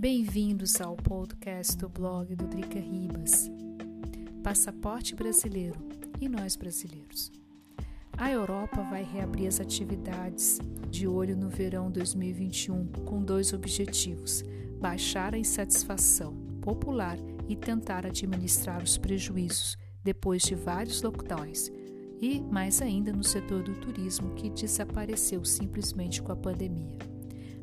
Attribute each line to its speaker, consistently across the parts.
Speaker 1: Bem-vindos ao podcast do blog do Drica Ribas. Passaporte brasileiro e nós brasileiros. A Europa vai reabrir as atividades de olho no verão 2021 com dois objetivos: baixar a insatisfação popular e tentar administrar os prejuízos depois de vários lockdowns, e mais ainda no setor do turismo que desapareceu simplesmente com a pandemia.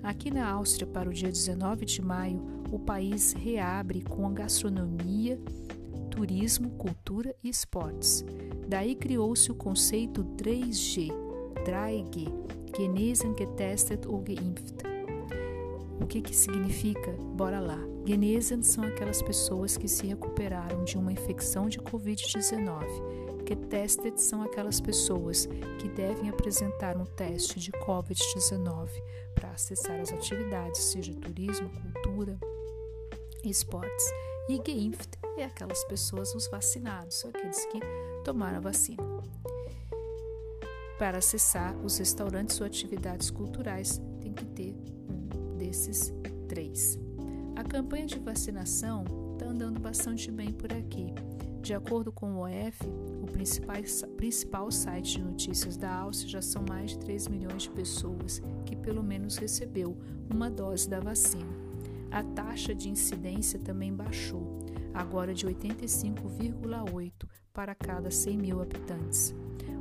Speaker 1: Aqui na Áustria, para o dia 19 de maio, o país reabre com gastronomia, turismo, cultura e esportes. Daí criou-se o conceito 3G, 3G, Genesen, Getestet ou Geimpft. O que, que significa? Bora lá. Genesen são aquelas pessoas que se recuperaram de uma infecção de Covid-19 Getestet são aquelas pessoas que devem apresentar um teste de COVID-19 para acessar as atividades, seja turismo, cultura, esportes. E Geimpft é aquelas pessoas, os vacinados, aqueles que tomaram a vacina. Para acessar os restaurantes ou atividades culturais, tem que ter um desses três. A campanha de vacinação está andando bastante bem por aqui. De acordo com o OF, o principal, principal site de notícias da Áustria, já são mais de 3 milhões de pessoas que pelo menos recebeu uma dose da vacina. A taxa de incidência também baixou, agora de 85,8 para cada 100 mil habitantes.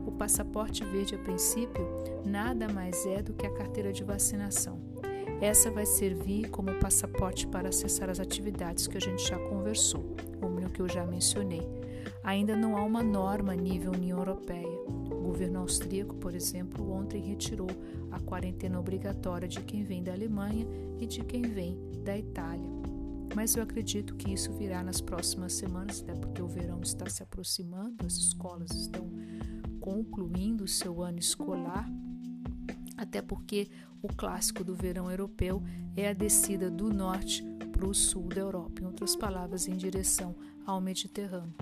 Speaker 1: O passaporte verde, a princípio, nada mais é do que a carteira de vacinação. Essa vai servir como passaporte para acessar as atividades que a gente já conversou que eu já mencionei. Ainda não há uma norma a nível União Europeia. O governo austríaco, por exemplo, ontem retirou a quarentena obrigatória de quem vem da Alemanha e de quem vem da Itália. Mas eu acredito que isso virá nas próximas semanas, até porque o verão está se aproximando, as escolas estão concluindo o seu ano escolar até porque o clássico do verão europeu é a descida do norte para o sul da Europa, em outras palavras, em direção ao Mediterrâneo.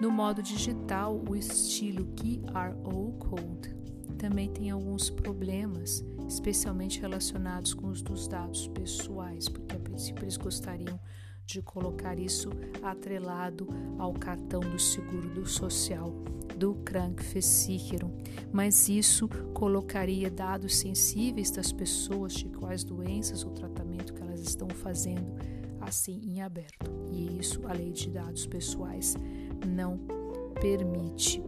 Speaker 1: No modo digital, o estilo QRO Code também tem alguns problemas, especialmente relacionados com os dos dados pessoais, porque a princípio eles gostariam de colocar isso atrelado ao cartão do seguro do social do Krankversicherung, mas isso colocaria dados sensíveis das pessoas de quais doenças ou tratamento que elas estão fazendo assim em aberto. E isso a lei de dados pessoais não permite.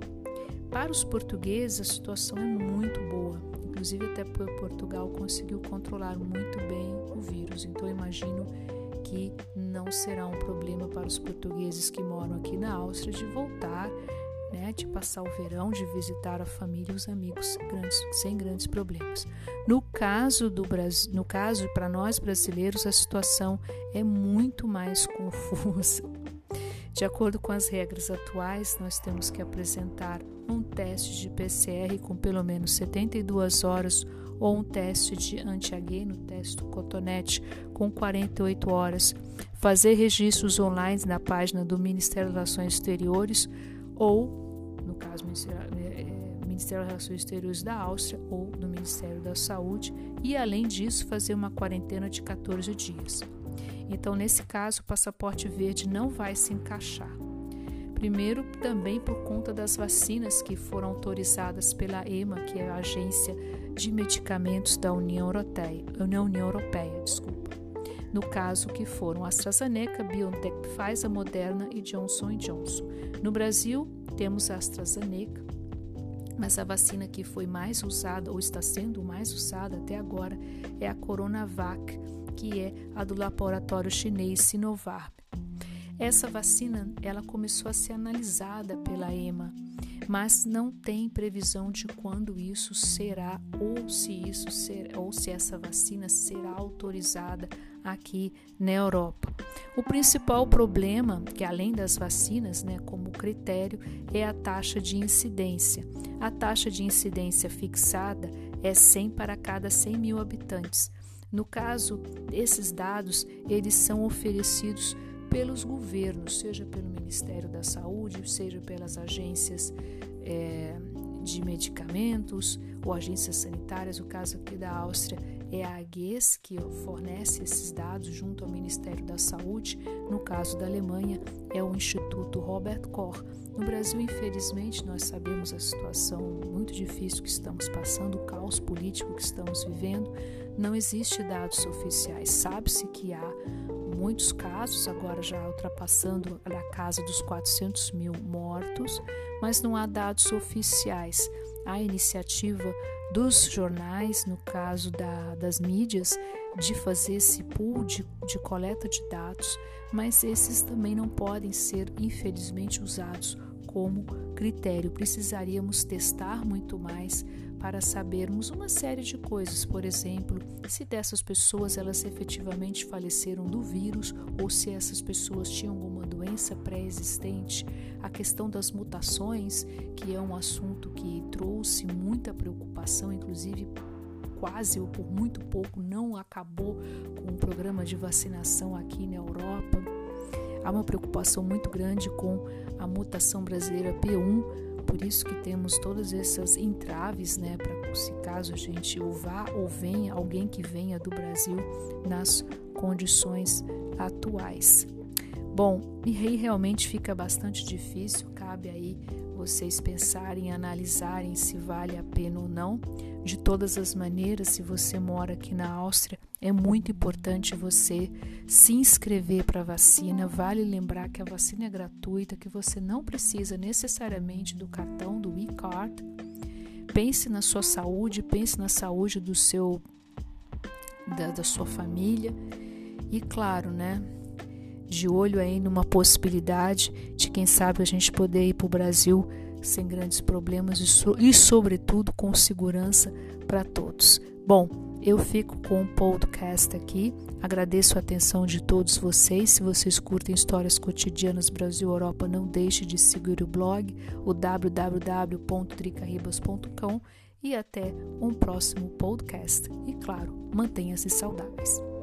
Speaker 1: Para os portugueses, a situação é muito boa. Inclusive, até Portugal conseguiu controlar muito bem o vírus. Então, imagino que não será um problema para os portugueses que moram aqui na Áustria de voltar, né, de passar o verão, de visitar a família e os amigos grandes, sem grandes problemas. No caso do Brasil, no caso para nós brasileiros, a situação é muito mais confusa. De acordo com as regras atuais, nós temos que apresentar um teste de PCR com pelo menos 72 horas ou um teste de antiageno, teste cotonete, com 48 horas, fazer registros online na página do Ministério das Relações Exteriores ou, no caso, é, Ministério das Relações Exteriores da Áustria ou do Ministério da Saúde, e além disso, fazer uma quarentena de 14 dias. Então, nesse caso, o passaporte verde não vai se encaixar. Primeiro, também por conta das vacinas que foram autorizadas pela EMA, que é a Agência de Medicamentos da União Europeia, União Europeia desculpa. No caso que foram AstraZeneca, BioNTech, Pfizer, Moderna e Johnson Johnson. No Brasil, temos a AstraZeneca, mas a vacina que foi mais usada ou está sendo mais usada até agora é a Coronavac, que é a do laboratório chinês Sinovac. Essa vacina ela começou a ser analisada pela EMA, mas não tem previsão de quando isso será ou se isso ou se essa vacina será autorizada aqui na Europa. O principal problema, que além das vacinas, né, como critério, é a taxa de incidência. A taxa de incidência fixada é 100 para cada 100 mil habitantes. No caso, esses dados eles são oferecidos pelos governos, seja pelo Ministério da Saúde, seja pelas agências é, de medicamentos ou agências sanitárias. O caso aqui da Áustria é a AGES que fornece esses dados junto ao Ministério da Saúde. No caso da Alemanha, é o Instituto Robert Koch. No Brasil, infelizmente, nós sabemos a situação muito difícil que estamos passando, o caos político que estamos vivendo. Não existe dados oficiais. Sabe-se que há muitos casos, agora já ultrapassando a casa dos 400 mil mortos, mas não há dados oficiais. A iniciativa dos jornais, no caso da, das mídias, de fazer esse pool de, de coleta de dados, mas esses também não podem ser, infelizmente, usados como critério. Precisaríamos testar muito mais para sabermos uma série de coisas, por exemplo, se dessas pessoas elas efetivamente faleceram do vírus ou se essas pessoas tinham alguma doença pré-existente, a questão das mutações, que é um assunto que trouxe muita preocupação, inclusive quase ou por muito pouco não acabou com o programa de vacinação aqui na Europa. Há uma preocupação muito grande com a mutação brasileira P1, por isso que temos todas essas entraves, né, para se caso a gente ou vá ou venha alguém que venha do Brasil nas condições atuais. Bom, e aí realmente fica bastante difícil, cabe aí vocês pensarem, analisarem se vale a pena ou não. De todas as maneiras, se você mora aqui na Áustria, é muito importante você se inscrever para a vacina. Vale lembrar que a vacina é gratuita, que você não precisa necessariamente do cartão do e-card. Pense na sua saúde, pense na saúde do seu da, da sua família e claro, né? De olho aí numa possibilidade de quem sabe a gente poder ir para o Brasil sem grandes problemas e, so, e sobretudo com segurança para todos. Bom, eu fico com o podcast aqui. Agradeço a atenção de todos vocês. Se vocês curtem histórias cotidianas Brasil Europa, não deixe de seguir o blog, o www.dricaribas.com e até um próximo podcast. E claro, mantenha-se saudáveis.